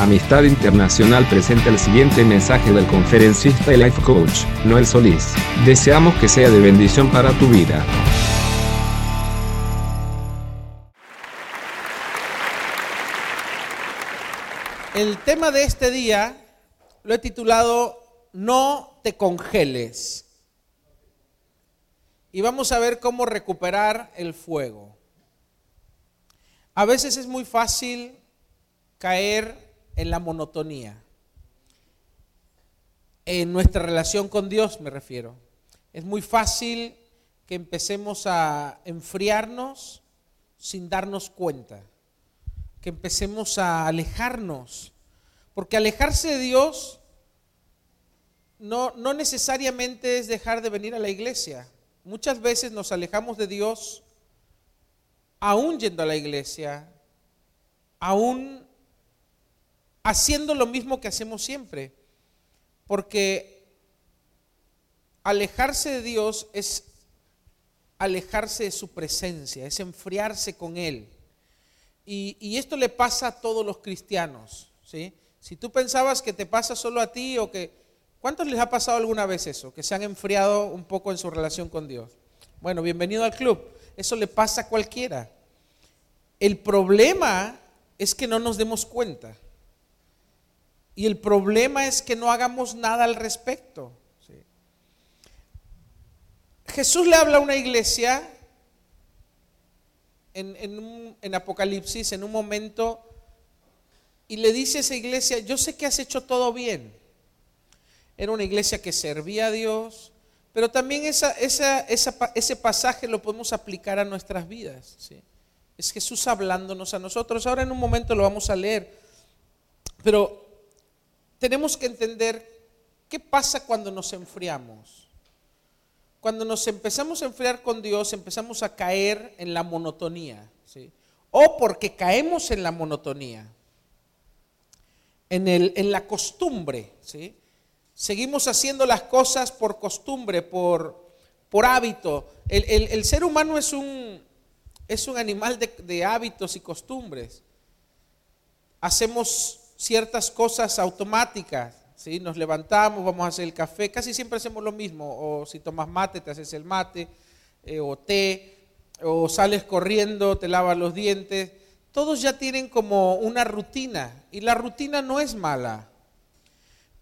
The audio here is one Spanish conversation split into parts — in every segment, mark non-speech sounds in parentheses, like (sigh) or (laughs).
Amistad Internacional presenta el siguiente mensaje del conferencista y life coach, Noel Solís. Deseamos que sea de bendición para tu vida. El tema de este día lo he titulado No te congeles. Y vamos a ver cómo recuperar el fuego. A veces es muy fácil caer en la monotonía. En nuestra relación con Dios me refiero. Es muy fácil que empecemos a enfriarnos sin darnos cuenta. Que empecemos a alejarnos. Porque alejarse de Dios no, no necesariamente es dejar de venir a la iglesia. Muchas veces nos alejamos de Dios aún yendo a la iglesia, aún haciendo lo mismo que hacemos siempre. Porque alejarse de Dios es alejarse de su presencia, es enfriarse con Él. Y, esto le pasa a todos los cristianos. ¿sí? Si tú pensabas que te pasa solo a ti o que... ¿Cuántos les ha pasado alguna vez eso? Que se han enfriado un poco en su relación con Dios. Bueno, bienvenido al club. Eso le pasa a cualquiera. El problema es que no nos demos cuenta. Y el problema es que no hagamos nada al respecto. Jesús le habla a una iglesia en, Apocalipsis, en un momento, y le dice a esa iglesia, yo sé que has hecho todo bien. Era una iglesia que servía a Dios, pero también ese pasaje lo podemos aplicar a nuestras vidas. Es Jesús hablándonos a nosotros. Ahora en un momento lo vamos a leer. Pero tenemos que entender qué pasa cuando nos enfriamos. Cuando nos empezamos a enfriar con Dios, empezamos a caer en la monotonía. O porque caemos en la monotonía, en, el, en la costumbre. Seguimos haciendo las cosas por costumbre, por, por hábito. El, ser humano es un, es un animal de hábitos y costumbres. Hacemos ciertas cosas automáticas. ¿sí? Nos levantamos, vamos a hacer el café, casi siempre hacemos lo mismo. O si tomas mate, te haces el mate, eh, o té, o sales corriendo, te lavas los dientes. Todos ya tienen como una rutina y la rutina no es mala.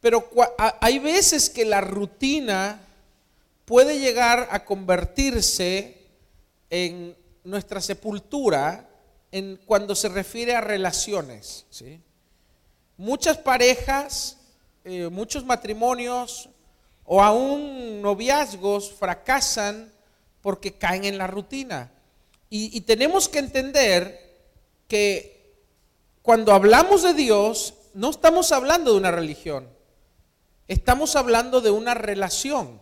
Pero hay veces que la rutina puede llegar a convertirse en nuestra sepultura en cuando se refiere a relaciones. ¿sí? Muchas parejas, eh, muchos matrimonios o aún noviazgos fracasan porque caen en la rutina. Y, y tenemos que entender que cuando hablamos de Dios, no estamos hablando de una religión, estamos hablando de una relación.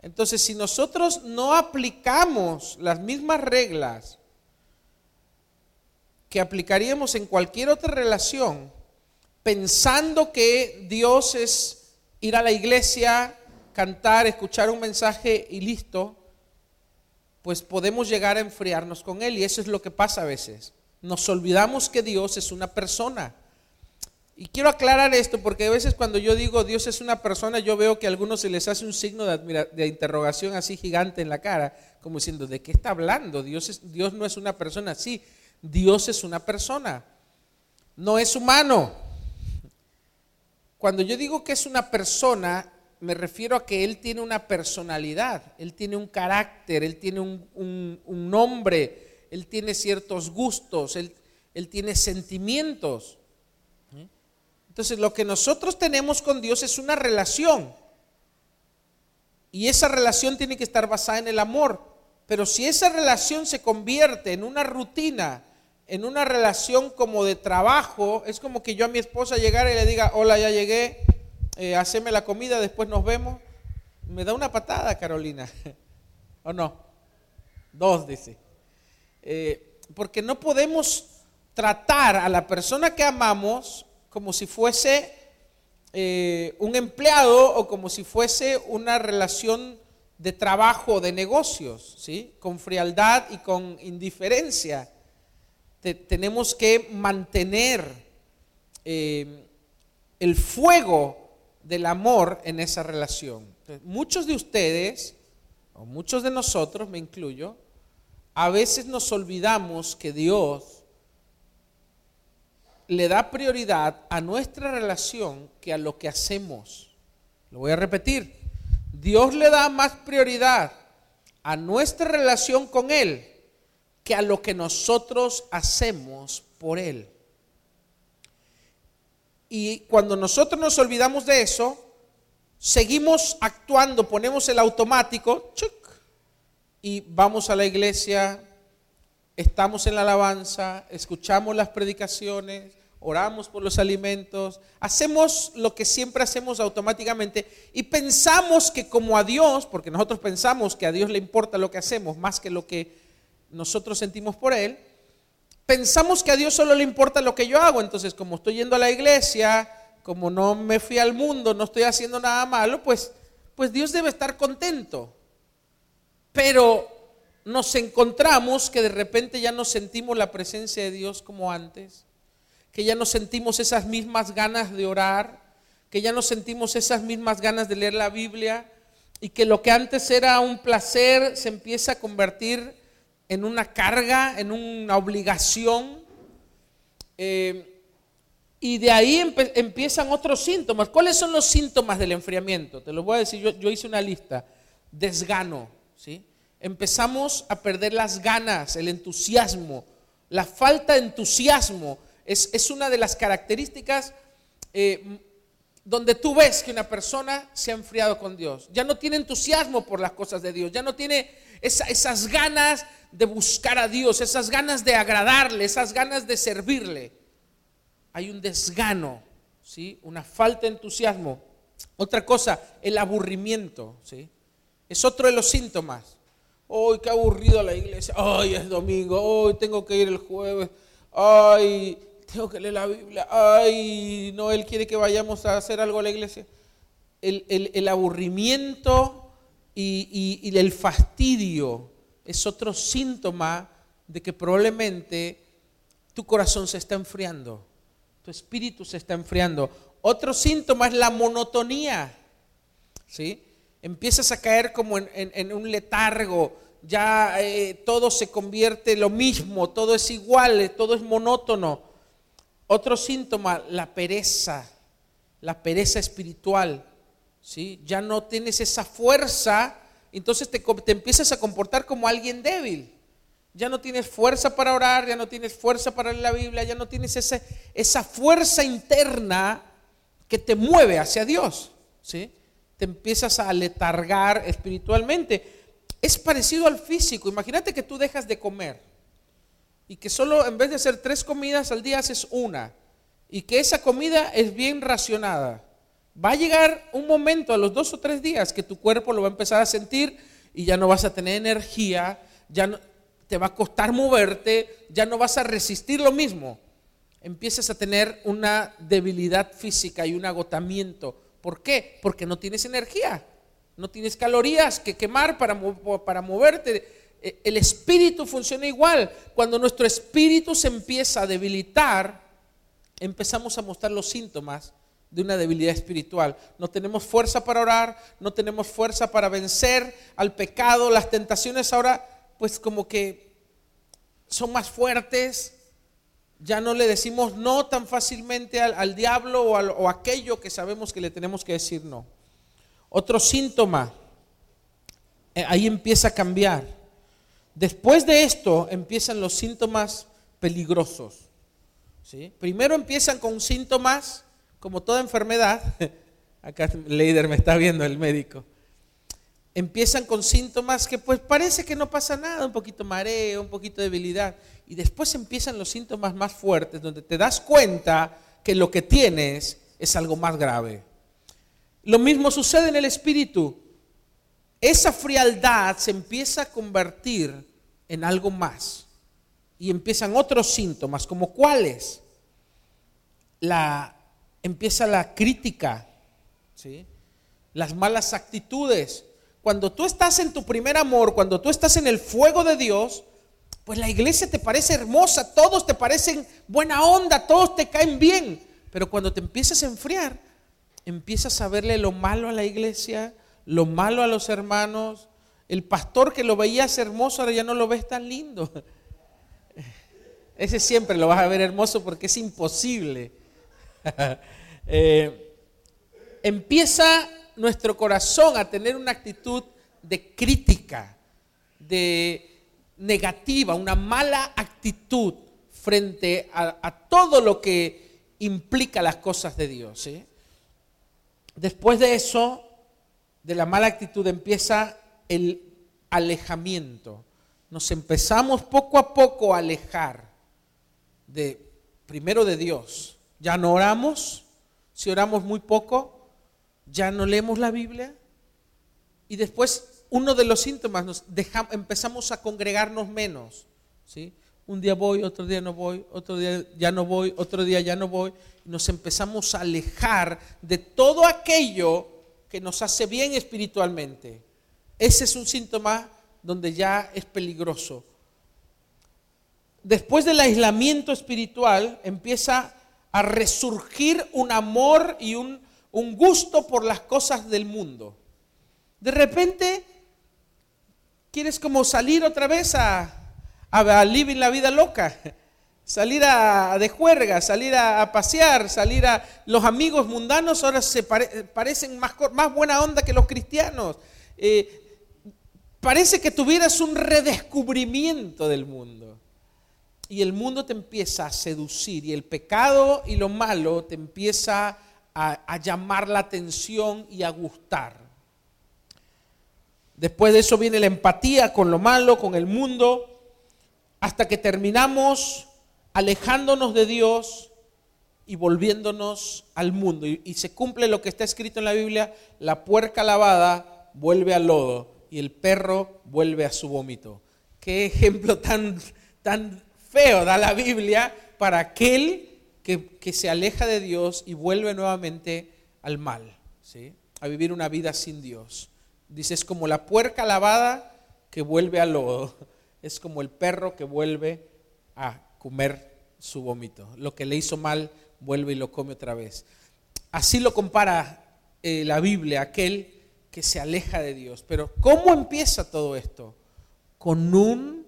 Entonces, si nosotros no aplicamos las mismas reglas que aplicaríamos en cualquier otra relación, pensando que Dios es ir a la iglesia, cantar, escuchar un mensaje y listo, pues podemos llegar a enfriarnos con Él. Y eso es lo que pasa a veces. Nos olvidamos que Dios es una persona. Y quiero aclarar esto porque a veces cuando yo digo Dios es una persona, yo veo que a algunos se les hace un signo de, de interrogación así gigante en la cara, como diciendo, ¿de qué está hablando? Dios, Dios no es una persona así. Dios es una persona, no es humano. Cuando yo digo que es una persona, me refiero a que Él tiene una personalidad, Él tiene un carácter, Él tiene un, nombre, Él tiene ciertos gustos, Él, él tiene sentimientos. Entonces lo que nosotros tenemos con Dios es una relación. Y esa relación tiene que estar basada en el amor. Pero si esa relación se convierte en una rutina, en una relación como de trabajo, es como que yo a mi esposa llegara y le diga, hola, ya llegué, eh, haceme la comida, después nos vemos. Me da una patada, Carolina. (laughs) ¿O no? Dos, dice. Eh, porque no podemos tratar a la persona que amamos como si fuese eh, un empleado o como si fuese una relación de trabajo, de negocios, ¿sí? Con frialdad y con indiferencia tenemos que mantener eh, el fuego del amor en esa relación. muchos de ustedes, o muchos de nosotros, me incluyo, a veces nos olvidamos que Dios le da prioridad a nuestra relación que a lo que hacemos. Lo voy a repetir. Dios le da más prioridad a nuestra relación con Él que a lo que nosotros hacemos por Él. Y cuando nosotros nos olvidamos de eso, seguimos actuando, ponemos el automático y vamos a la iglesia, estamos en la alabanza, escuchamos las predicaciones, oramos por los alimentos, hacemos lo que siempre hacemos automáticamente y pensamos que como a Dios, porque nosotros pensamos que a Dios le importa lo que hacemos más que lo que nosotros sentimos por Él, pensamos que a Dios solo le importa lo que yo hago. Entonces, como estoy yendo a la iglesia, como no me fui al mundo, no estoy haciendo nada malo, pues, pues Dios debe estar contento. Pero nos encontramos que de repente ya no sentimos la presencia de Dios como antes, que ya no sentimos esas mismas ganas de orar, que ya no sentimos esas mismas ganas de leer la Biblia y que lo que antes era un placer se empieza a convertir en una carga, en una obligación. Eh, y de ahí empiezan otros síntomas. ¿Cuáles son los síntomas del enfriamiento? Te lo voy a decir, yo, hice una lista. Desgano, ¿sí? Empezamos a perder las ganas, el entusiasmo. La falta de entusiasmo es, una de las características eh, donde tú ves que una persona se ha enfriado con Dios. Ya no tiene entusiasmo por las cosas de Dios, ya no tiene esas ganas de buscar a Dios, esas ganas de agradarle, esas ganas de servirle. Hay un desgano, ¿sí? una falta de entusiasmo. Otra cosa, el aburrimiento. ¿sí? Es otro de los síntomas. Hoy qué aburrido la iglesia. Hoy es domingo. Hoy tengo que ir el jueves. Ay, tengo que leer la Biblia. Ay, no, Él quiere que vayamos a hacer algo a la iglesia. El, aburrimiento y, el fastidio es otro síntoma de que probablemente tu corazón se está enfriando, tu espíritu se está enfriando. Otro síntoma es la monotonía, ¿sí? Empiezas a caer como en, un letargo, ya eh, todo se convierte lo mismo, todo es igual, todo es monótono. Otro síntoma, la pereza, la pereza espiritual, ¿sí? Ya no tienes esa fuerza entonces te, empiezas a comportar como alguien débil. Ya no tienes fuerza para orar, ya no tienes fuerza para leer la Biblia, ya no tienes esa, esa fuerza interna que te mueve hacia Dios. ¿sí? Te empiezas a letargar espiritualmente. Es parecido al físico. Imagínate que tú dejas de comer y que solo en vez de hacer tres comidas al día haces una y que esa comida es bien racionada. Va a llegar un momento a los dos o tres días que tu cuerpo lo va a empezar a sentir y ya no vas a tener energía, ya te va a costar moverte, ya no vas a resistir lo mismo. Empiezas a tener una debilidad física y un agotamiento. ¿Por qué? Porque no tienes energía, no tienes calorías que quemar para, para moverte. E, el espíritu funciona igual. Cuando nuestro espíritu se empieza a debilitar, empezamos a mostrar los síntomas de una debilidad espiritual. No tenemos fuerza para orar, no tenemos fuerza para vencer al pecado, las tentaciones ahora pues como que son más fuertes, ya no le decimos no tan fácilmente al, diablo o, o aquello que sabemos que le tenemos que decir no. Otro síntoma, eh, ahí empieza a cambiar. Después de esto empiezan los síntomas peligrosos. ¿sí? Primero empiezan con síntomas como toda enfermedad, (laughs) acá Leider me está viendo el médico, empiezan con síntomas que pues parece que no pasa nada, un poquito mareo, un poquito de debilidad, y después empiezan los síntomas más fuertes, donde te das cuenta que lo que tienes es algo más grave. Lo mismo sucede en el espíritu. Esa frialdad se empieza a convertir en algo más. Y empiezan otros síntomas, como cuáles? La empieza la crítica, ¿sí? las malas actitudes. Cuando tú estás en tu primer amor, cuando tú estás en el fuego de Dios, pues la iglesia te parece hermosa, todos te parecen buena onda, todos te caen bien. Pero cuando te empiezas a enfriar, empiezas a verle lo malo a la iglesia, lo malo a los hermanos. El pastor que lo veías hermoso ahora ya no lo ves tan lindo. (laughs) Ese siempre lo vas a ver hermoso porque es imposible. (laughs) Eh, empieza nuestro corazón a tener una actitud de crítica, de negativa, una mala actitud frente a, todo lo que implica las cosas de Dios. Después de eso, de la mala actitud, empieza el alejamiento. Nos empezamos poco a poco a alejar de, primero de Dios. Ya no oramos, si oramos muy poco, ya no leemos la Biblia. Y después uno de los síntomas, nos dejamos, empezamos a congregarnos menos. ¿sí? Un día voy, otro día no voy, otro día ya no voy, otro día ya no voy. nos empezamos a alejar de todo aquello que nos hace bien espiritualmente. Ese es un síntoma donde ya es peligroso. Después del aislamiento espiritual empieza a resurgir un amor y un, un gusto por las cosas del mundo. De repente quieres como salir otra vez a, a, vivir la vida loca, salir a, de juerga, salir a, pasear, salir a... Los amigos mundanos ahora se parecen más, más buena onda que los cristianos. Eh, parece que tuvieras un redescubrimiento del mundo. Y el mundo te empieza a seducir y el pecado y lo malo te empieza a llamar la atención y a gustar. Después de eso viene la empatía con lo malo, con el mundo, hasta que terminamos alejándonos de Dios y volviéndonos al mundo. Y, se cumple lo que está escrito en la Biblia, la puerca lavada vuelve al lodo y el perro vuelve a su vómito. Qué ejemplo tan, tan feo da la Biblia para aquel que, que se aleja de Dios y vuelve nuevamente al mal, ¿sí? a vivir una vida sin Dios. Dice, es como la puerca lavada que vuelve al lodo. Es como el perro que vuelve a comer su vómito. Lo que le hizo mal vuelve y lo come otra vez. Así lo compara eh, la Biblia, aquel que se aleja de Dios. Pero ¿cómo empieza todo esto? Con un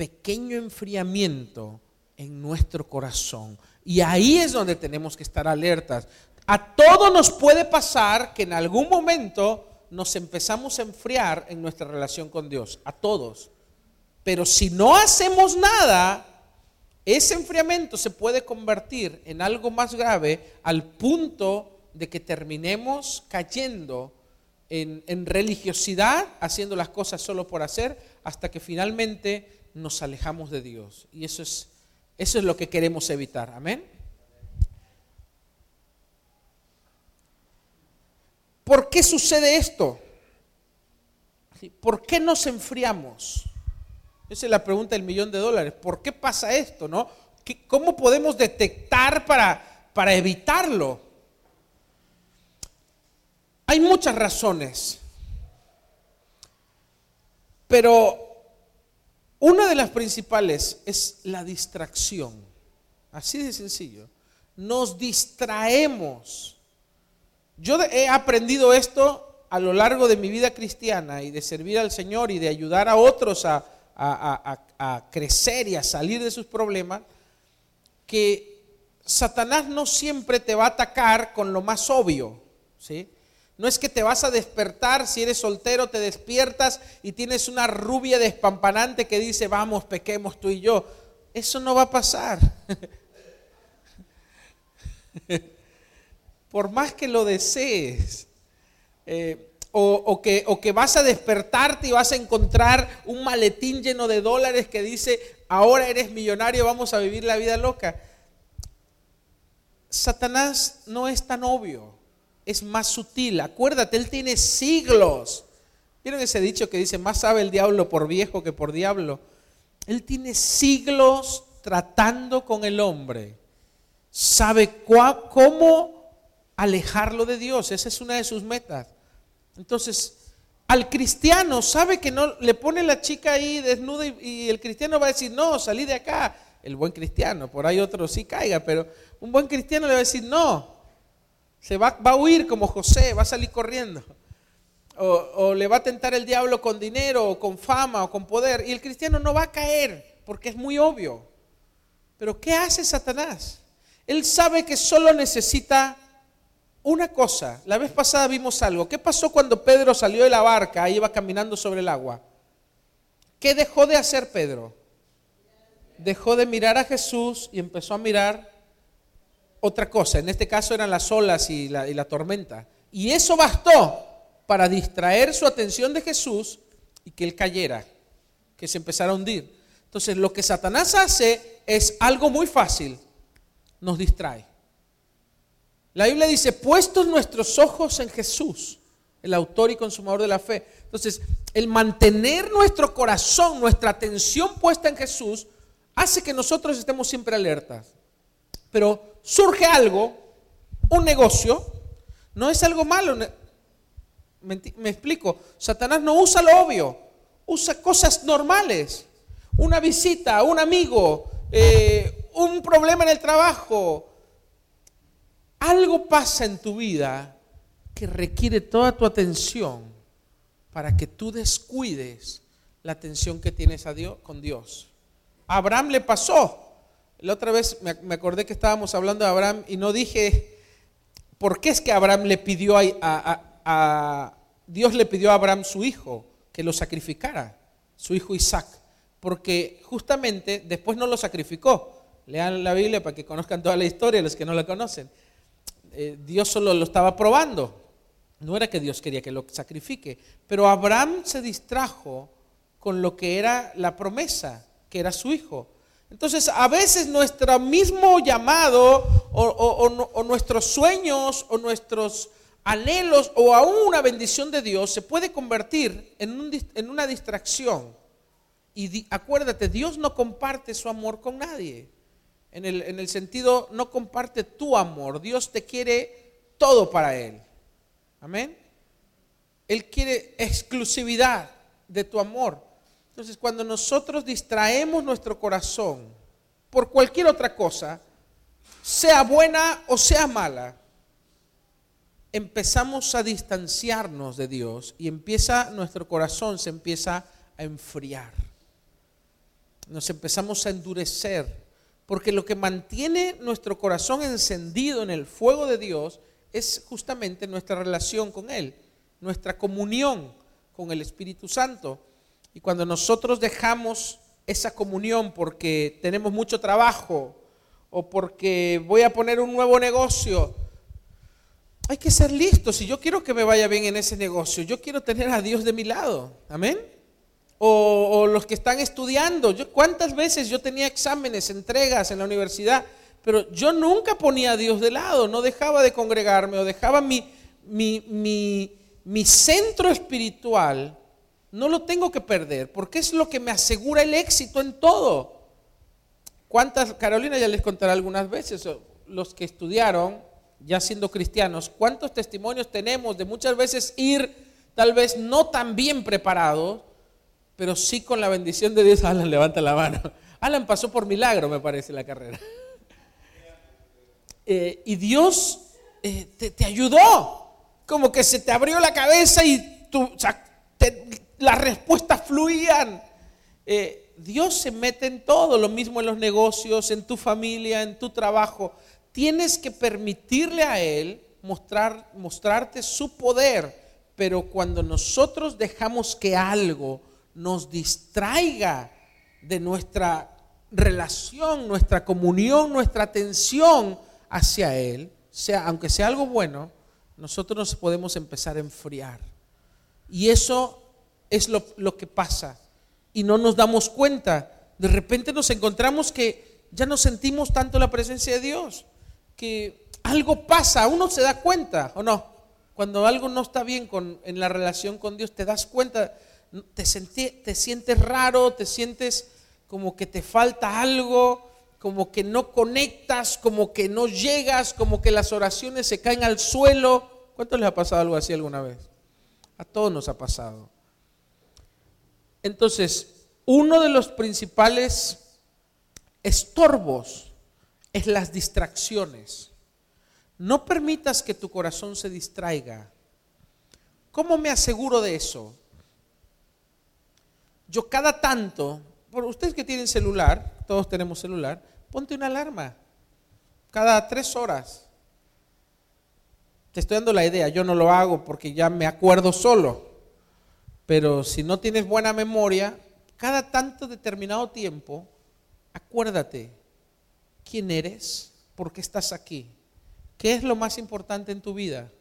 pequeño enfriamiento en nuestro corazón. Y ahí es donde tenemos que estar alertas. A todo nos puede pasar que en algún momento nos empezamos a enfriar en nuestra relación con Dios, a todos. Pero si no hacemos nada, ese enfriamiento se puede convertir en algo más grave al punto de que terminemos cayendo en, en, religiosidad, haciendo las cosas solo por hacer, hasta que finalmente nos alejamos de Dios. Y eso es, eso es lo que queremos evitar. Amén. ¿Por qué sucede esto? ¿Por qué nos enfriamos? Esa es la pregunta del millón de dólares. ¿Por qué pasa esto? ¿no? ¿Cómo podemos detectar para, para evitarlo? Hay muchas razones, pero una de las principales es la distracción. Así de sencillo. Nos distraemos yo he aprendido esto a lo largo de mi vida cristiana y de servir al Señor y de ayudar a otros a, crecer y a salir de sus problemas, que Satanás no siempre te va a atacar con lo más obvio, ¿sí? No es que te vas a despertar, si eres soltero te despiertas y tienes una rubia despampanante que dice, vamos, pequemos tú y yo. Eso no va a pasar. (laughs) por más que lo desees. Eh, o, que, o, que, vas a despertarte y vas a encontrar un maletín lleno de dólares que dice, ahora eres millonario, vamos a vivir la vida loca. Satanás no es tan obvio, es más sutil. Acuérdate, él tiene siglos. ¿Vieron ese dicho que dice, más sabe el diablo por viejo que por diablo? Él tiene siglos tratando con el hombre. Sabe cómo alejarlo de Dios. Esa es una de sus metas. Entonces, al cristiano sabe que no le pone la chica ahí desnuda y, el cristiano va a decir, no, salí de acá. El buen cristiano, por ahí otro sí caiga, pero, Un buen cristiano le va a decir, no, se va, a huir como José, va a salir corriendo. O, o, le va a tentar el diablo con dinero, o con fama, o con poder. Y el cristiano no va a caer, porque es muy obvio. Pero ¿qué hace Satanás? Él sabe que solo necesita una cosa. La vez pasada vimos algo. ¿Qué pasó cuando Pedro salió de la barca y iba caminando sobre el agua? ¿Qué dejó de hacer Pedro? Dejó de mirar a Jesús y empezó a mirar otra cosa. En este caso eran las olas y la, tormenta. Y eso bastó para distraer su atención de Jesús y que él cayera, que se empezara a hundir. Entonces lo que Satanás hace es algo muy fácil, nos distrae. La Biblia dice, puestos nuestros ojos en Jesús, el autor y consumador de la fe. Entonces, el mantener nuestro corazón, nuestra atención puesta en Jesús, hace que nosotros estemos siempre alertas. Pero surge algo, un negocio, no es algo malo. Me, explico, Satanás no usa lo obvio, usa cosas normales. Una visita, un amigo, eh, un problema en el trabajo. Algo pasa en tu vida que requiere toda tu atención para que tú descuides la atención que tienes a Dios, con Dios. A Abraham le pasó. La otra vez me acordé que estábamos hablando de Abraham y no dije por qué es que Abraham le pidió a, Dios le pidió a Abraham su hijo que lo sacrificara, su hijo Isaac, porque justamente después no lo sacrificó. Lean la Biblia para que conozcan toda la historia, los que no la conocen. Eh, Dios solo lo estaba probando. No era que Dios quería que lo sacrifique, pero Abraham se distrajo con lo que era la promesa, que era su hijo. Entonces, a veces nuestro mismo llamado o, nuestros sueños o nuestros anhelos o aún una bendición de Dios se puede convertir en, un, en una distracción. Y acuérdate, Dios no comparte su amor con nadie. En el, en el sentido, no comparte tu amor. Dios te quiere todo para Él. Amén. Él quiere exclusividad de tu amor. Entonces, cuando nosotros distraemos nuestro corazón por cualquier otra cosa, sea buena o sea mala, empezamos a distanciarnos de Dios y empieza nuestro corazón se empieza a enfriar. Nos empezamos a endurecer, porque lo que mantiene nuestro corazón encendido en el fuego de Dios es justamente nuestra relación con Él, nuestra comunión con el Espíritu Santo. Y cuando nosotros dejamos esa comunión porque tenemos mucho trabajo o porque voy a poner un nuevo negocio, hay que ser listos. Si yo quiero que me vaya bien en ese negocio, yo quiero tener a Dios de mi lado. Amén. O, los que están estudiando. ¿Cuántas veces yo tenía exámenes, entregas en la universidad? Pero yo nunca ponía a Dios de lado, no dejaba de congregarme o dejaba mi, mi, mi, mi centro espiritual, no lo tengo que perder, porque es lo que me asegura el éxito en todo. ¿Cuántas, Carolina ya les contaré algunas veces, los que estudiaron, ya siendo cristianos, cuántos testimonios tenemos de muchas veces ir tal vez no tan bien preparados, pero sí con la bendición de Dios. (laughs) Alan, levanta la mano. Alan pasó por milagro, me parece, la carrera. (laughs) Eh, y Dios eh, te, ayudó, como que se te abrió la cabeza y te, las respuestas fluían. Eh, Dios se mete en todo, lo mismo en los negocios, en tu familia, en tu trabajo. Tienes que permitirle a Él mostrar, mostrarte su poder, pero cuando nosotros dejamos que algo nos distraiga de nuestra relación, nuestra comunión, nuestra atención, hacia Él, sea, aunque sea algo bueno, nosotros nos podemos empezar a enfriar. Y eso es lo, que pasa. Y no nos damos cuenta. De repente nos encontramos que ya no sentimos tanto la presencia de Dios, que algo pasa, uno se da cuenta, ¿o no? Cuando algo no está bien con, en la relación con Dios, te das cuenta, te, te sientes raro, te sientes como que te falta algo, como que no conectas, como que no llegas, como que las oraciones se caen al suelo. ¿Cuánto les ha pasado algo así alguna vez? A todos nos ha pasado. Entonces, uno de los principales estorbos es las distracciones. No permitas que tu corazón se distraiga. ¿Cómo me aseguro de eso? Yo cada tanto, por ustedes que tienen celular, todos tenemos celular, ponte una alarma. Cada tres horas. Te estoy dando la idea, yo no lo hago porque ya me acuerdo solo. Pero si no tienes buena memoria, cada tanto determinado tiempo, acuérdate quién eres, por qué estás aquí, qué es lo más importante en tu vida,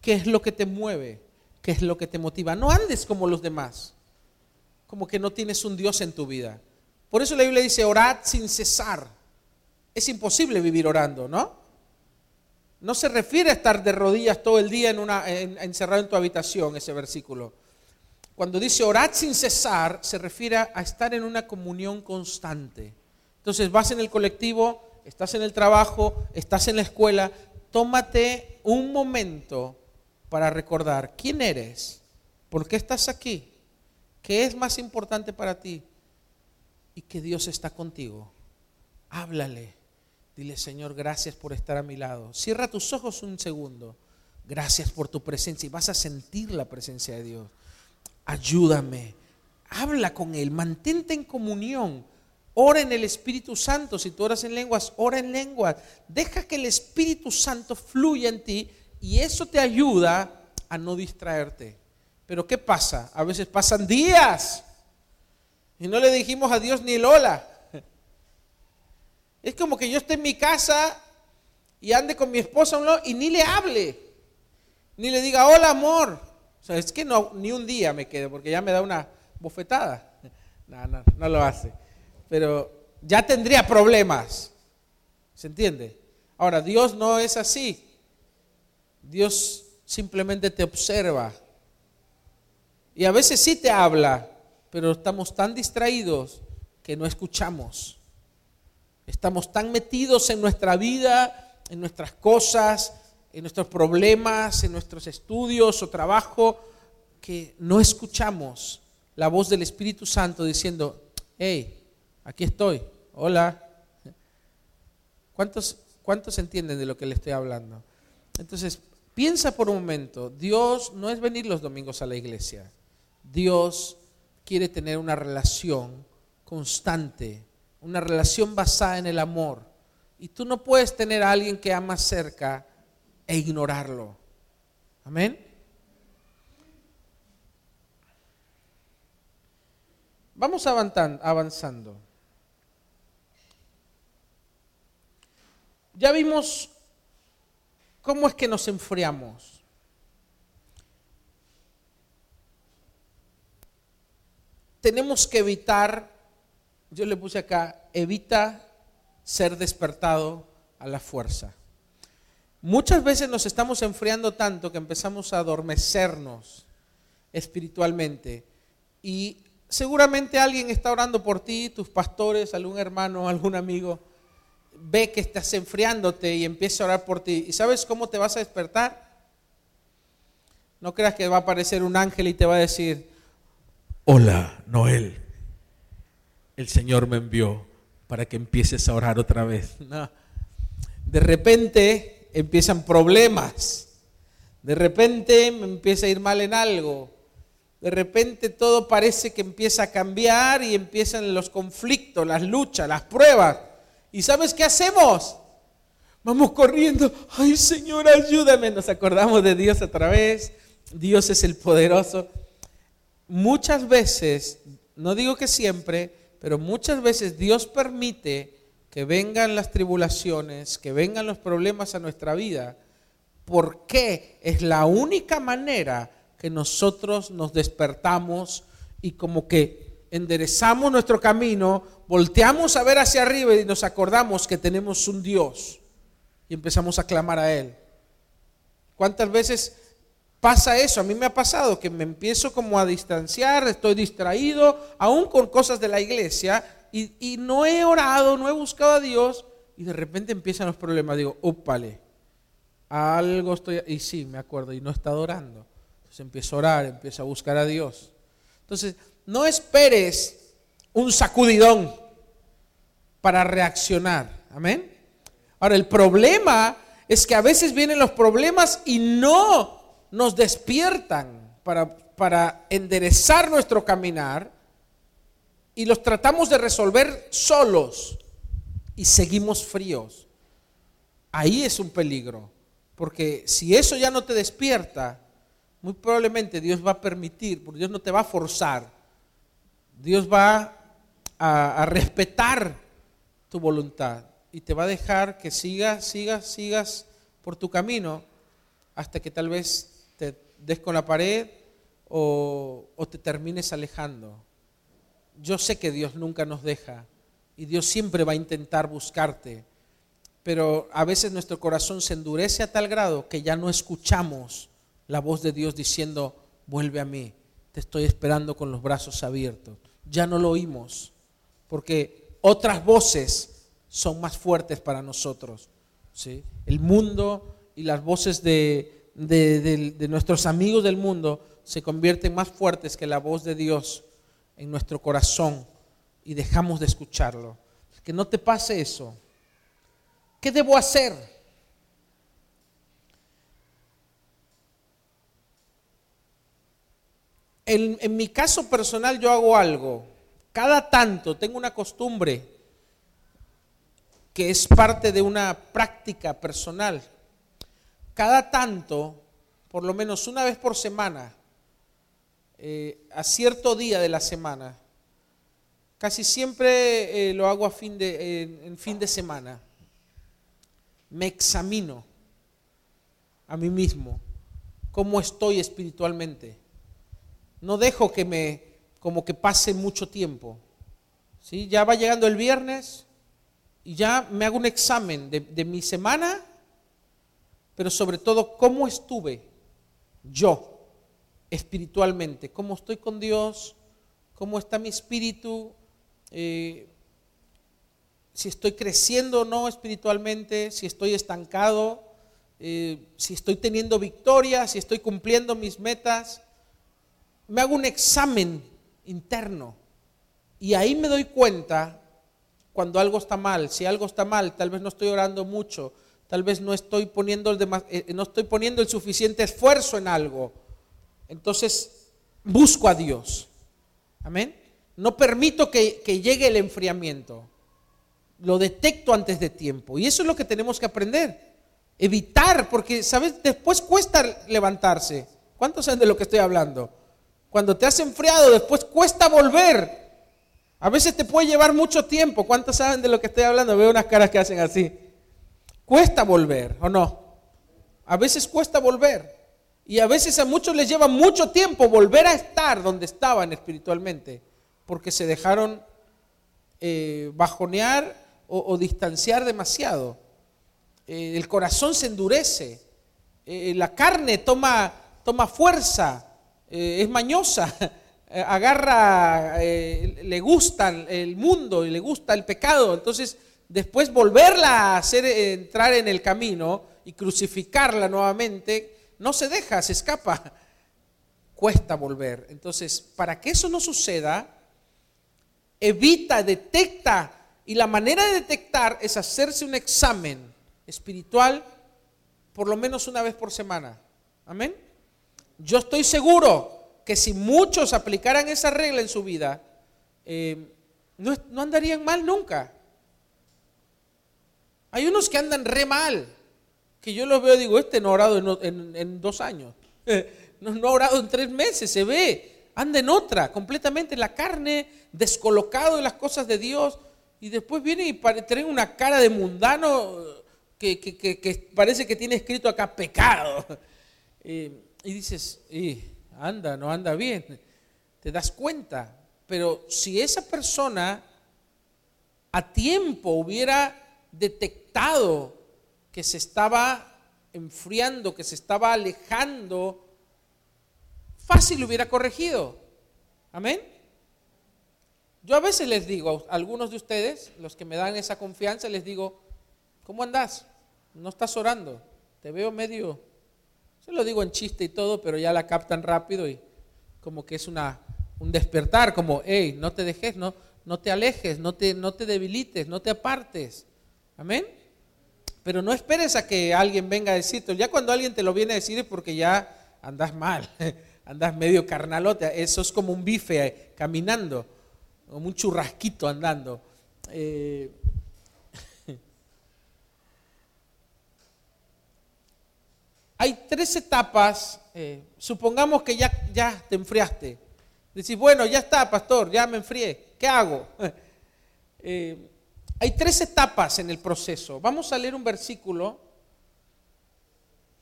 qué es lo que te mueve, qué es lo que te motiva. No andes como los demás, como que no tienes un Dios en tu vida. Por eso la Biblia dice, orad sin cesar. Es imposible vivir orando, ¿no? No se refiere a estar de rodillas todo el día en una, encerrado en tu habitación, ese versículo cuando dice orad sin cesar, se refiere a estar en una comunión constante. Entonces vas en el colectivo, estás en el trabajo, estás en la escuela, tómate un momento para recordar quién eres, por qué estás aquí, qué es más importante para ti y que Dios está contigo. Háblale, dile Señor, gracias por estar a mi lado. Cierra tus ojos un segundo. Gracias por tu presencia y vas a sentir la presencia de Dios ayúdame. Habla con Él, mantente en comunión. Ora en el Espíritu Santo. Si tú oras en lenguas, ora en lenguas. Deja que el Espíritu Santo fluya en ti y eso te ayuda a no distraerte. Pero ¿qué pasa? A veces pasan días y no le dijimos a Dios ni el hola. Es como que yo esté en mi casa y ande con mi esposa y ni le hable, ni le diga hola amor. O sea, es que no, ni un día me quedo porque ya me da una bofetada. No, no, no lo hace. Pero ya tendría problemas. ¿Se entiende? Ahora, Dios no es así. Dios simplemente te observa. Y a veces sí te habla, pero estamos tan distraídos que no escuchamos. Estamos tan metidos en nuestra vida, en nuestras cosas, en nuestros problemas, en nuestros estudios o trabajo, que no escuchamos la voz del Espíritu Santo diciendo, hey, aquí estoy, hola. ¿Cuántos, ¿Cuántos entienden de lo que le estoy hablando? Entonces, piensa por un momento, Dios no es venir los domingos a la iglesia, Dios quiere tener una relación constante, una relación basada en el amor. Y tú no puedes tener a alguien que ama cerca e ignorarlo. Amén. Vamos avanzando. Ya vimos cómo es que nos enfriamos. Tenemos que evitar, yo le puse acá, evita ser despertado a la fuerza. Muchas veces nos estamos enfriando tanto que empezamos a adormecernos espiritualmente y seguramente alguien está orando por ti, tus pastores, algún hermano, algún amigo, ve que estás enfriándote y empieza a orar por ti. ¿Y sabes cómo te vas a despertar? No creas que va a aparecer un ángel y te va a decir, hola, Noel, el Señor me envió para que empieces a orar otra vez. No. De repente empiezan problemas. De repente me empieza a ir mal en algo. De repente todo parece que empieza a cambiar y empiezan los conflictos, las luchas, las pruebas. ¿Y sabes qué hacemos? Vamos corriendo. Ay Señor, ayúdame. Nos acordamos de Dios otra vez. Dios es el poderoso. Muchas veces, no digo que siempre, pero muchas veces Dios permite que vengan las tribulaciones, que vengan los problemas a nuestra vida, porque es la única manera que nosotros nos despertamos y como que enderezamos nuestro camino, volteamos a ver hacia arriba y nos acordamos que tenemos un Dios y empezamos a clamar a Él. ¿Cuántas veces pasa eso? A mí me ha pasado que me empiezo como a distanciar, estoy distraído, aún con cosas de la iglesia, y, no he orado, no he buscado a Dios y de repente empiezan los problemas. Digo, úpale, algo estoy... Y sí, me acuerdo, y no he estado orando. Entonces empiezo a orar, empiezo a buscar a Dios. Entonces, no esperes un sacudidón para reaccionar. Amén. Ahora, el problema es que a veces vienen los problemas y no nos despiertan para, para enderezar nuestro caminar y los tratamos de resolver solos y seguimos fríos. Ahí es un peligro, porque si eso ya no te despierta, muy probablemente Dios va a permitir, porque Dios no te va a forzar, Dios va a, respetar tu voluntad y te va a dejar que sigas, sigas, sigas por tu camino hasta que tal vez te des con la pared o te termines alejando. Yo sé que Dios nunca nos deja y Dios siempre va a intentar buscarte, pero a veces nuestro corazón se endurece a tal grado que ya no escuchamos la voz de Dios diciendo, vuelve a mí, te estoy esperando con los brazos abiertos. Ya no lo oímos, porque otras voces son más fuertes para nosotros. ¿sí? El mundo y las voces de, de nuestros amigos del mundo se convierten más fuertes que la voz de Dios en nuestro corazón y dejamos de escucharlo. Que no te pase eso. ¿Qué debo hacer? En, en, mi caso personal yo hago algo. Cada tanto tengo una costumbre que es parte de una práctica personal. Cada tanto, por lo menos una vez por semana, eh, a cierto día de la semana. Casi siempre eh, lo hago a fin de, en fin de semana. Me examino a mí mismo cómo estoy espiritualmente. No dejo que me como que pase mucho tiempo. ¿sí? Ya va llegando el viernes y ya me hago un examen de, de mi semana, pero sobre todo cómo estuve yo espiritualmente, cómo estoy con Dios, cómo está mi espíritu, eh, si estoy creciendo o no espiritualmente, si estoy estancado, eh, si estoy teniendo victoria, si estoy cumpliendo mis metas. Me hago un examen interno y ahí me doy cuenta cuando algo está mal. Si algo está mal, tal vez no estoy orando mucho, tal vez no estoy poniendo el, eh, no estoy poniendo el suficiente esfuerzo en algo entonces busco a Dios. Amén. No permito que, llegue el enfriamiento. Lo detecto antes de tiempo. Y eso es lo que tenemos que aprender. Evitar, porque, ¿sabes? Después cuesta levantarse. ¿Cuántos saben de lo que estoy hablando? Cuando te has enfriado, después cuesta volver. A veces te puede llevar mucho tiempo. ¿Cuántos saben de lo que estoy hablando? Veo unas caras que hacen así. Cuesta volver, ¿o no? A veces cuesta volver. Y a veces a muchos les lleva mucho tiempo volver a estar donde estaban espiritualmente, porque se dejaron eh, bajonear o, distanciar demasiado. Eh, el corazón se endurece, eh, la carne toma, toma fuerza, es mañosa, (laughs) agarra, le gusta el mundo y le gusta el pecado. Entonces, después volverla a hacer entrar en el camino y crucificarla nuevamente, no se deja, se escapa. Cuesta volver. Entonces, para que eso no suceda, evita, detecta. Y la manera de detectar es hacerse un examen espiritual por lo menos una vez por semana. Amén. Yo estoy seguro que si muchos aplicaran esa regla en su vida, eh, no, no andarían mal nunca. Hay unos que andan re mal que yo lo veo digo, este no ha orado en, dos años, (laughs) no, ha orado en tres meses, se ve, anda en otra, completamente. La carne, descolocado de las cosas de Dios, y después viene y tiene una cara de mundano que, parece que tiene escrito acá pecado. (laughs) y dices, anda, no anda bien, te das cuenta, pero si esa persona a tiempo hubiera detectado que se estaba enfriando, que se estaba alejando, fácil lo hubiera corregido. Amén. Yo a veces les digo a algunos de ustedes, los que me dan esa confianza, les digo, ¿cómo andas? No estás orando, te veo medio, se lo digo en chiste y todo, pero ya la captan rápido y como que es una, un despertar, como, hey, no te dejes, no, no te alejes, no te, no te debilites, no te apartes. Amén. Pero no esperes a que alguien venga a decirte. Ya cuando alguien te lo viene a decir es porque ya andas mal, (laughs) andas medio carnalote. Eso es como un bife eh, caminando, como un churrasquito andando. Eh, hay tres etapas. Eh, supongamos que ya, ya te enfriaste. Decís, bueno, ya está, pastor, ya me enfrié. ¿Qué hago? (laughs) Hay tres etapas en el proceso. Vamos a leer un versículo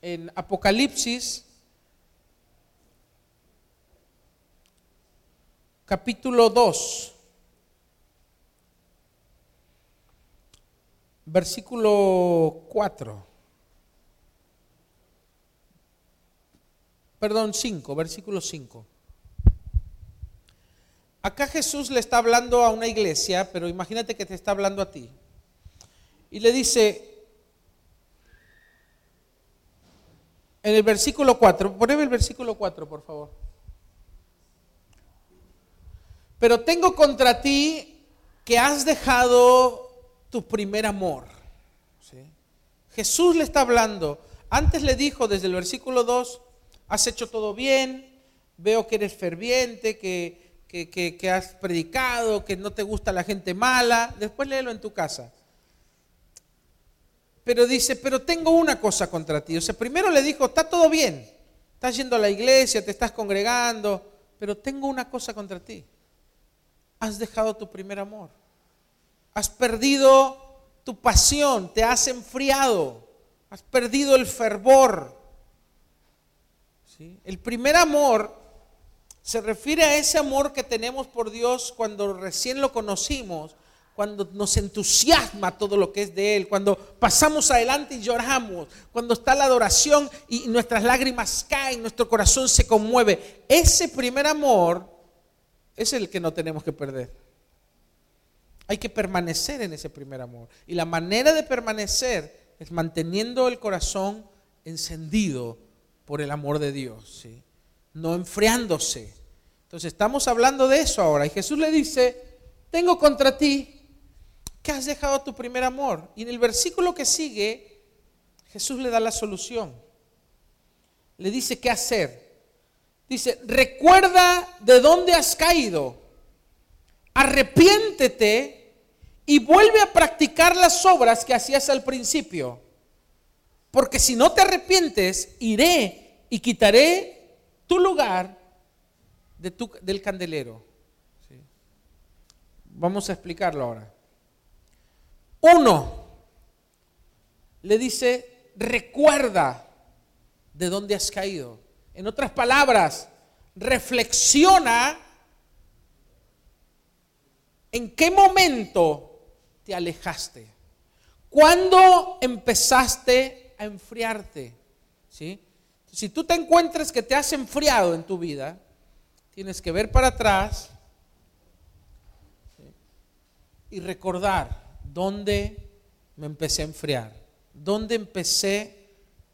en Apocalipsis, capítulo 2, versículo 4. Perdón, 5, versículo 5. Acá Jesús le está hablando a una iglesia, pero imagínate que te está hablando a ti. Y le dice, en el versículo 4, poneme el versículo 4, por favor. Pero tengo contra ti que has dejado tu primer amor. Jesús le está hablando. Antes le dijo desde el versículo 2, has hecho todo bien, veo que eres ferviente, que que, has predicado, que no te gusta la gente mala, después léelo en tu casa. Pero dice, pero tengo una cosa contra ti. O sea, primero le dijo, está todo bien, estás yendo a la iglesia, te estás congregando, pero tengo una cosa contra ti. Has dejado tu primer amor. Has perdido tu pasión, te has enfriado, has perdido el fervor. ¿Sí? El primer amor se refiere a ese amor que tenemos por Dios cuando recién lo conocimos, cuando nos entusiasma todo lo que es de Él, cuando pasamos adelante y lloramos, cuando está la adoración y nuestras lágrimas caen, nuestro corazón se conmueve. Ese primer amor es el que no tenemos que perder. Hay que permanecer en ese primer amor. Y la manera de permanecer es manteniendo el corazón encendido por el amor de Dios. ¿sí? No enfriándose. Entonces estamos hablando de eso ahora. Y Jesús le dice, tengo contra ti que has dejado tu primer amor. Y en el versículo que sigue, Jesús le da la solución. Le dice qué hacer. Dice, recuerda de dónde has caído, arrepiéntete y vuelve a practicar las obras que hacías al principio. Porque si no te arrepientes, iré y quitaré tu lugar de tu, del candelero. Vamos a explicarlo ahora. Uno, le dice, recuerda de dónde has caído. En otras palabras, reflexiona en qué momento te alejaste. ¿Cuándo empezaste a enfriarte? ¿Sí? Si tú te encuentras que te has enfriado en tu vida, tienes que ver para atrás y recordar dónde me empecé a enfriar, dónde empecé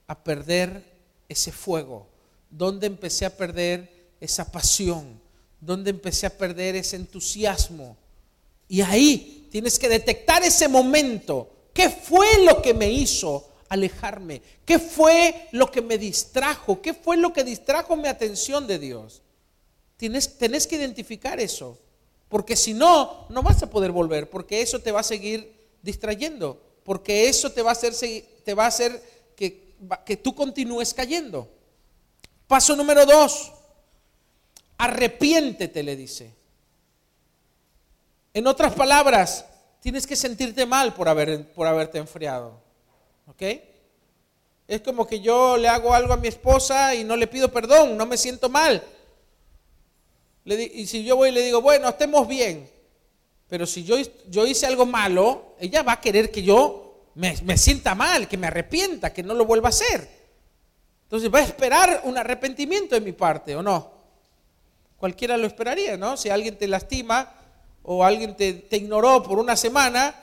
a perder ese fuego, dónde empecé a perder esa pasión, dónde empecé a perder ese entusiasmo. Y ahí tienes que detectar ese momento. ¿Qué fue lo que me hizo alejarme? ¿Qué fue lo que me distrajo? ¿Qué fue lo que distrajo mi atención de Dios? Tienes, tenés que identificar eso, porque si no, no vas a poder volver, porque eso te va a seguir distrayendo, porque eso te va a hacer, te va a hacer que, que tú continúes cayendo. Paso número dos, arrepiéntete, le dice. En otras palabras, tienes que sentirte mal por, haber, por haberte enfriado. ¿Ok? Es como que yo le hago algo a mi esposa y no le pido perdón, no me siento mal. y si yo voy y le digo, bueno, estemos bien, pero si yo, yo hice algo malo, ella va a querer que yo me, me sienta mal, que me arrepienta, que no lo vuelva a hacer. Entonces va a esperar un arrepentimiento de mi parte, ¿o no? Cualquiera lo esperaría, ¿no? Si alguien te lastima o alguien te, te ignoró por una semana,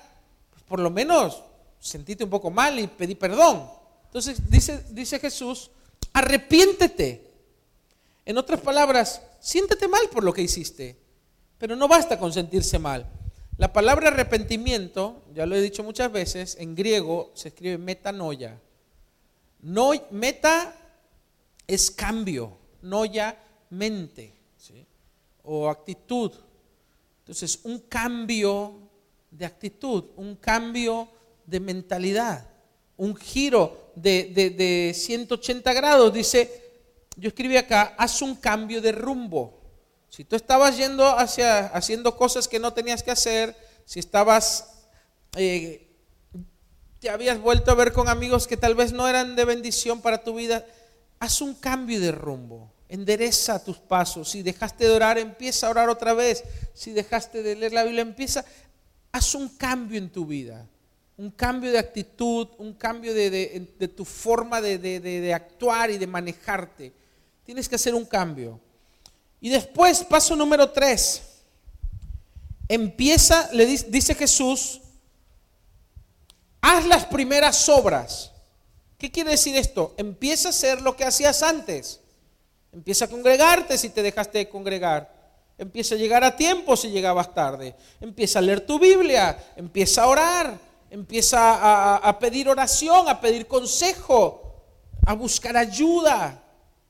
pues por lo menos sentite un poco mal y pedí perdón. Entonces dice, dice Jesús, arrepiéntete. En otras palabras, siéntete mal por lo que hiciste, pero no basta con sentirse mal. La palabra arrepentimiento, ya lo he dicho muchas veces, en griego se escribe metanoia. No, meta es cambio, noia mente o actitud. Entonces, un cambio de actitud, un cambio de mentalidad, un giro de, de 180 grados. Dice, yo escribí acá, haz un cambio de rumbo. Si tú estabas yendo hacia, haciendo cosas que no tenías que hacer, si estabas, eh, te habías vuelto a ver con amigos que tal vez no eran de bendición para tu vida, haz un cambio de rumbo. Endereza tus pasos. Si dejaste de orar, empieza a orar otra vez. Si dejaste de leer la Biblia, empieza. Haz un cambio en tu vida. Un cambio de actitud, un cambio de, tu forma de actuar y de manejarte. Tienes que hacer un cambio. Y después, paso número tres, empieza, le dice, Jesús, haz las primeras obras. ¿Qué quiere decir esto? Empieza a hacer lo que hacías antes. Empieza a congregarte si te dejaste de congregar. Empieza a llegar a tiempo si llegabas tarde. Empieza a leer tu Biblia. Empieza a orar. Empieza a, pedir oración, a pedir consejo, a buscar ayuda.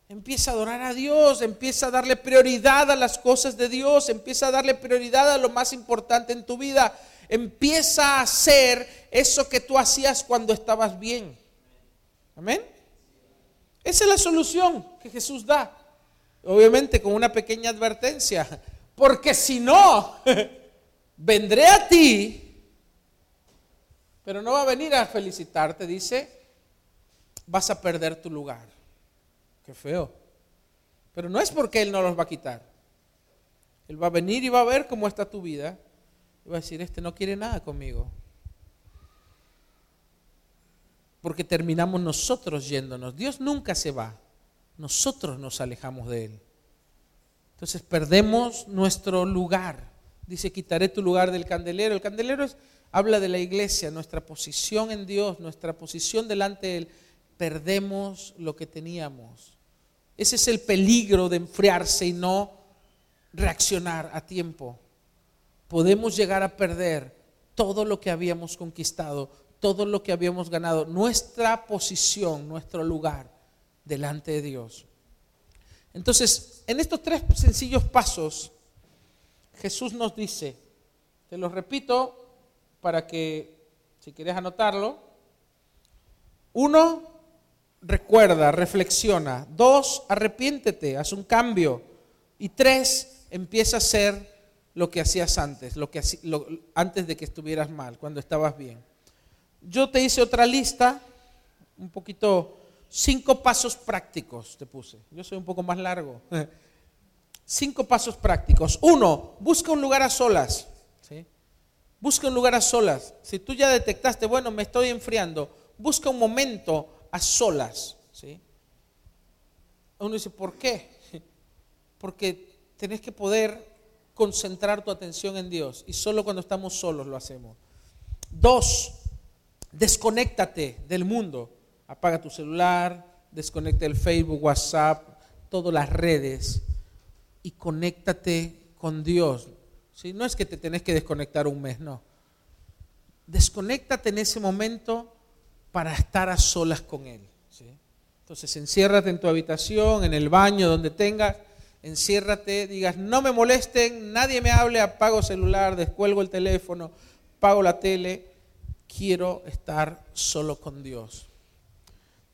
Empieza a adorar a Dios, empieza a darle prioridad a las cosas de Dios, empieza a darle prioridad a lo más importante en tu vida. Empieza a hacer eso que tú hacías cuando estabas bien. Amén. Esa es la solución que Jesús da. Obviamente con una pequeña advertencia. Porque si no, (laughs) vendré a ti, pero no va a venir a felicitarte, dice, vas a perder tu lugar. Qué feo. Pero no es porque Él no los va a quitar. Él va a venir y va a ver cómo está tu vida. Y va a decir, este no quiere nada conmigo. Porque terminamos nosotros yéndonos. Dios nunca se va. Nosotros nos alejamos de Él. Entonces perdemos nuestro lugar. Dice, quitaré tu lugar del candelero. El candelero habla de la iglesia, nuestra posición en Dios, nuestra posición delante de Él. Perdemos lo que teníamos. Ese es el peligro de enfriarse y no reaccionar a tiempo. Podemos llegar a perder todo lo que habíamos conquistado, todo lo que habíamos ganado, nuestra posición, nuestro lugar delante de Dios. Entonces, en estos tres sencillos pasos, Jesús nos dice, te lo repito para que, si quieres anotarlo, uno, recuerda, reflexiona. Dos, arrepiéntete, haz un cambio. Y tres, empieza a hacer lo que hacías antes, lo que, antes de que estuvieras mal, cuando estabas bien. Yo te hice otra lista, un poquito, cinco pasos prácticos te puse. Yo soy un poco más largo. (laughs) Cinco pasos prácticos. Uno, busca un lugar a solas. Busca un lugar a solas. Si tú ya detectaste, bueno, me estoy enfriando, busca un momento a solas. ¿sí? Uno dice, ¿por qué? (laughs) Porque tenés que poder concentrar tu atención en Dios y solo cuando estamos solos lo hacemos. Dos, desconéctate del mundo. Apaga tu celular, desconecta el Facebook, WhatsApp, todas las redes y conéctate con Dios. ¿Sí? No es que te tenés que desconectar un mes, no. Desconéctate en ese momento para estar a solas con Él. Entonces, enciérrate en tu habitación, en el baño, donde tengas, enciérrate, digas, no me molesten, nadie me hable, apago celular, descuelgo el teléfono, pago la tele, quiero estar solo con Dios.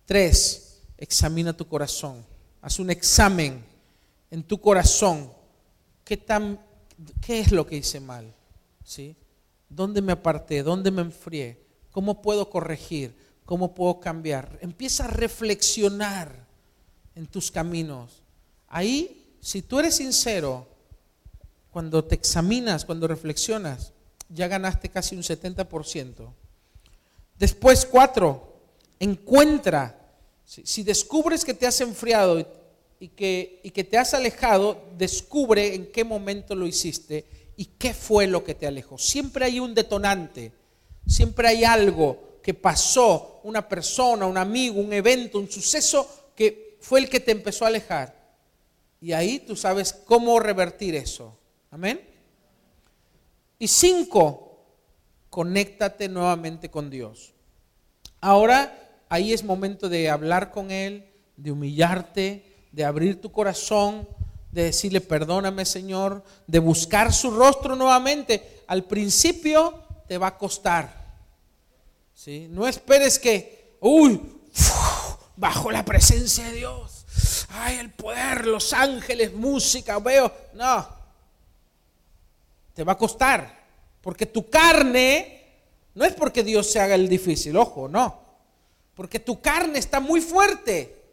Tres, examina tu corazón, haz un examen en tu corazón. ¿Qué, tan, qué es lo que hice mal? ¿Sí? ¿Dónde me aparté? ¿Dónde me enfrié? ¿Cómo puedo corregir? ¿Cómo puedo cambiar? Empieza a reflexionar en tus caminos. Ahí, si tú eres sincero, cuando te examinas, cuando reflexionas, ya ganaste casi un 70%. Después, cuatro, encuentra. Si, descubres que te has enfriado y, que, y que te has alejado, descubre en qué momento lo hiciste y qué fue lo que te alejó. Siempre hay un detonante, siempre hay algo que pasó, una persona, un amigo, un evento, un suceso que fue el que te empezó a alejar. Y ahí tú sabes cómo revertir eso. Amén. Y cinco, conéctate nuevamente con Dios. Ahora ahí es momento de hablar con Él, de humillarte, de abrir tu corazón, de decirle perdóname Señor, de buscar su rostro nuevamente. Al principio te va a costar. ¿sí? No esperes que, uy, bajo la presencia de Dios, ay, el poder, los ángeles, música, veo. No, te va a costar, porque tu carne, no es porque Dios se haga el difícil, ojo, no, porque tu carne está muy fuerte.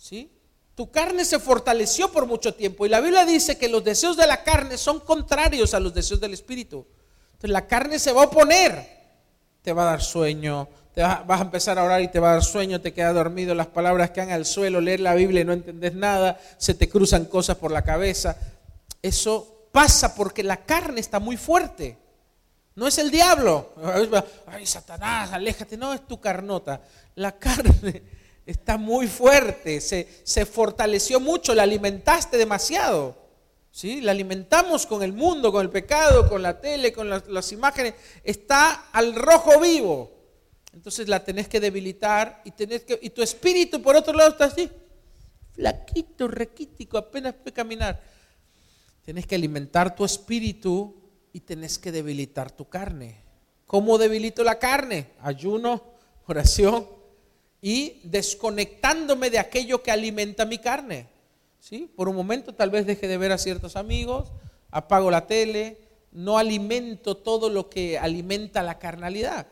¿Sí? Tu carne se fortaleció por mucho tiempo y la Biblia dice que los deseos de la carne son contrarios a los deseos del Espíritu. Entonces la carne se va a oponer, te va a dar sueño, te vas, a empezar a orar y te va a dar sueño, te queda dormido, las palabras caen al suelo, leer la Biblia y no entendés nada, se te cruzan cosas por la cabeza. Eso pasa porque la carne está muy fuerte. No es el diablo. (laughs) Ay, Satanás, aléjate. No, es tu carnota. La carne está muy fuerte, se, se fortaleció mucho, la alimentaste demasiado. ¿sí? La alimentamos con el mundo, con el pecado, con la tele, con las, imágenes. Está al rojo vivo. Entonces la tenés que debilitar y, tenés que, y tu espíritu por otro lado está así, flaquito, requítico, apenas puede caminar. Tenés que alimentar tu espíritu y tenés que debilitar tu carne. ¿Cómo debilito la carne? Ayuno, oración y desconectándome de aquello que alimenta mi carne. ¿Sí? Por un momento tal vez deje de ver a ciertos amigos, apago la tele, no alimento todo lo que alimenta la carnalidad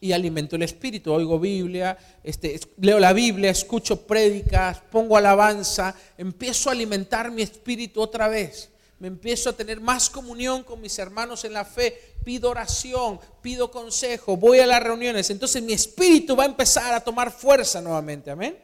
y alimento el espíritu. Oigo Biblia, este, leo la Biblia, escucho prédicas, pongo alabanza, empiezo a alimentar mi espíritu otra vez me empiezo a tener más comunión con mis hermanos en la fe, pido oración, pido consejo, voy a las reuniones, entonces mi espíritu va a empezar a tomar fuerza nuevamente, amén.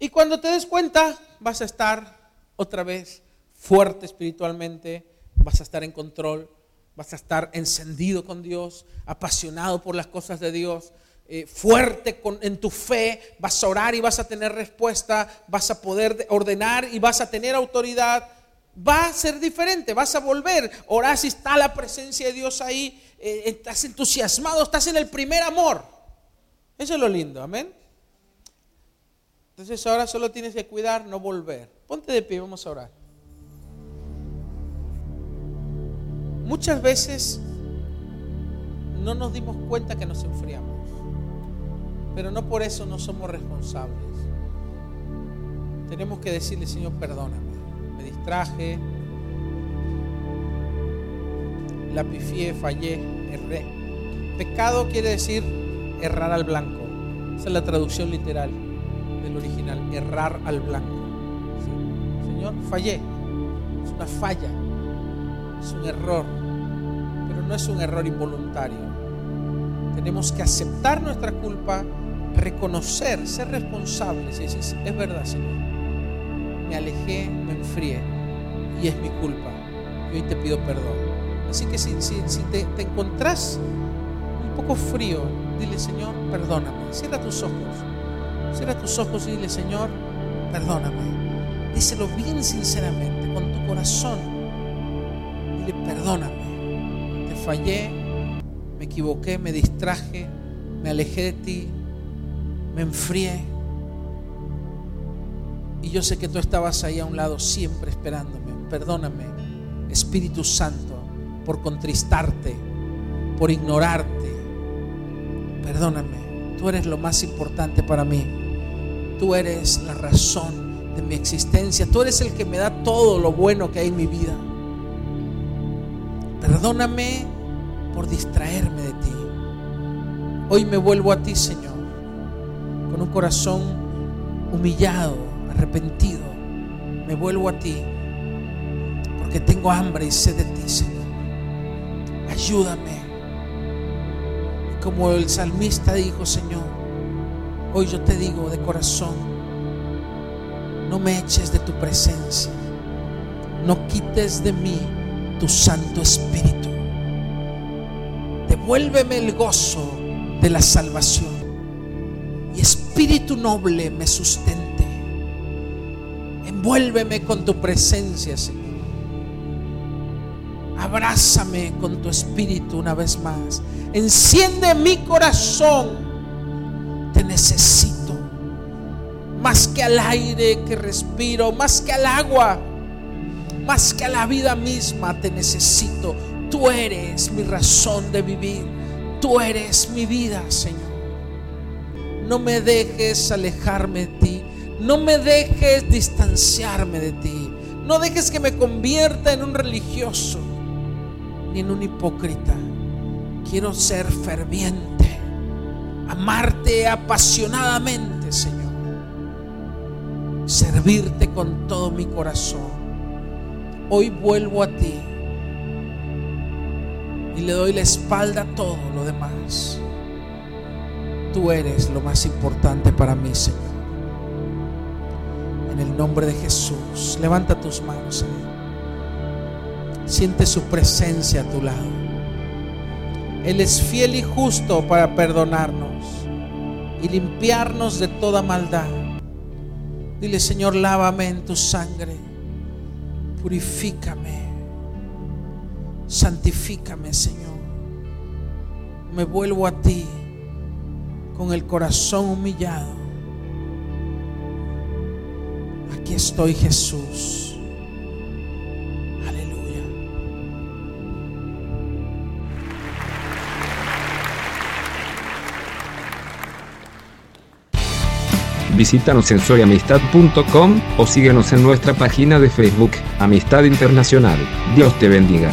Y cuando te des cuenta, vas a estar otra vez fuerte espiritualmente, vas a estar en control, vas a estar encendido con Dios, apasionado por las cosas de Dios, eh, fuerte en tu fe, vas a orar y vas a tener respuesta, vas a poder ordenar y vas a tener autoridad. Va a ser diferente, vas a volver, orar si está la presencia de Dios ahí, eh, estás entusiasmado, estás en el primer amor. Eso es lo lindo, amén. Entonces ahora solo tienes que cuidar, no volver. Ponte de pie, vamos a orar. Muchas veces no nos dimos cuenta que nos enfriamos pero no por eso no somos responsables. Tenemos que decirle, Señor, perdóname, me distraje, la pifié, fallé, erré. Pecado quiere decir errar al blanco. Esa es la traducción literal del original, errar al blanco. Señor, fallé. Es una falla, es un error, pero no es un error involuntario. Tenemos que aceptar nuestra culpa reconocer, ser responsables y decir, es verdad, Señor, me alejé, me enfrié y es mi culpa. Y hoy te pido perdón. Así que si, si, te, te encontrás un poco frío, dile, Señor, perdóname. Cierra tus ojos. Cierra tus ojos y dile, Señor, perdóname. Díselo bien sinceramente, con tu corazón. Dile, perdóname. Te fallé, me equivoqué, me distraje, me alejé de ti, me enfrié. Y yo sé que tú estabas ahí a un lado siempre esperándome. Perdóname, Espíritu Santo, por contristarte, por ignorarte. Perdóname, tú eres lo más importante para mí. Tú eres la razón de mi existencia. Tú eres el que me da todo lo bueno que hay en mi vida. Perdóname por distraerme de ti. Hoy me vuelvo a ti, Señor con un corazón humillado, arrepentido, me vuelvo a ti, porque tengo hambre y sed de ti, Señor. Ayúdame. Y como el salmista dijo, Señor, hoy yo te digo de corazón, no me eches de tu presencia, no quites de mí tu Santo Espíritu. Devuélveme el gozo de la salvación espíritu noble me sustente. Envuélveme con tu presencia, Señor. Abrázame con tu espíritu una vez más. Enciende mi corazón. Te necesito. Más que al aire que respiro, más que al agua, más que a la vida misma, te necesito. Tú eres mi razón de vivir. Tú eres mi vida, Señor. No me dejes alejarme de ti. No me dejes distanciarme de ti. No dejes que me convierta en un religioso ni en un hipócrita. Quiero ser ferviente, amarte apasionadamente, Señor. Servirte con todo mi corazón. Hoy vuelvo a ti y le doy la espalda a todo lo demás. Tú eres lo más importante para mí, Señor. En el nombre de Jesús, levanta tus manos, Señor. Siente su presencia a tu lado. Él es fiel y justo para perdonarnos y limpiarnos de toda maldad. Dile, Señor, lávame en tu sangre. Purifícame. Santifícame, Señor. Me vuelvo a ti con el corazón humillado. Aquí estoy, Jesús. Aleluya. Visítanos en soyamistad.com o síguenos en nuestra página de Facebook, Amistad Internacional. Dios te bendiga.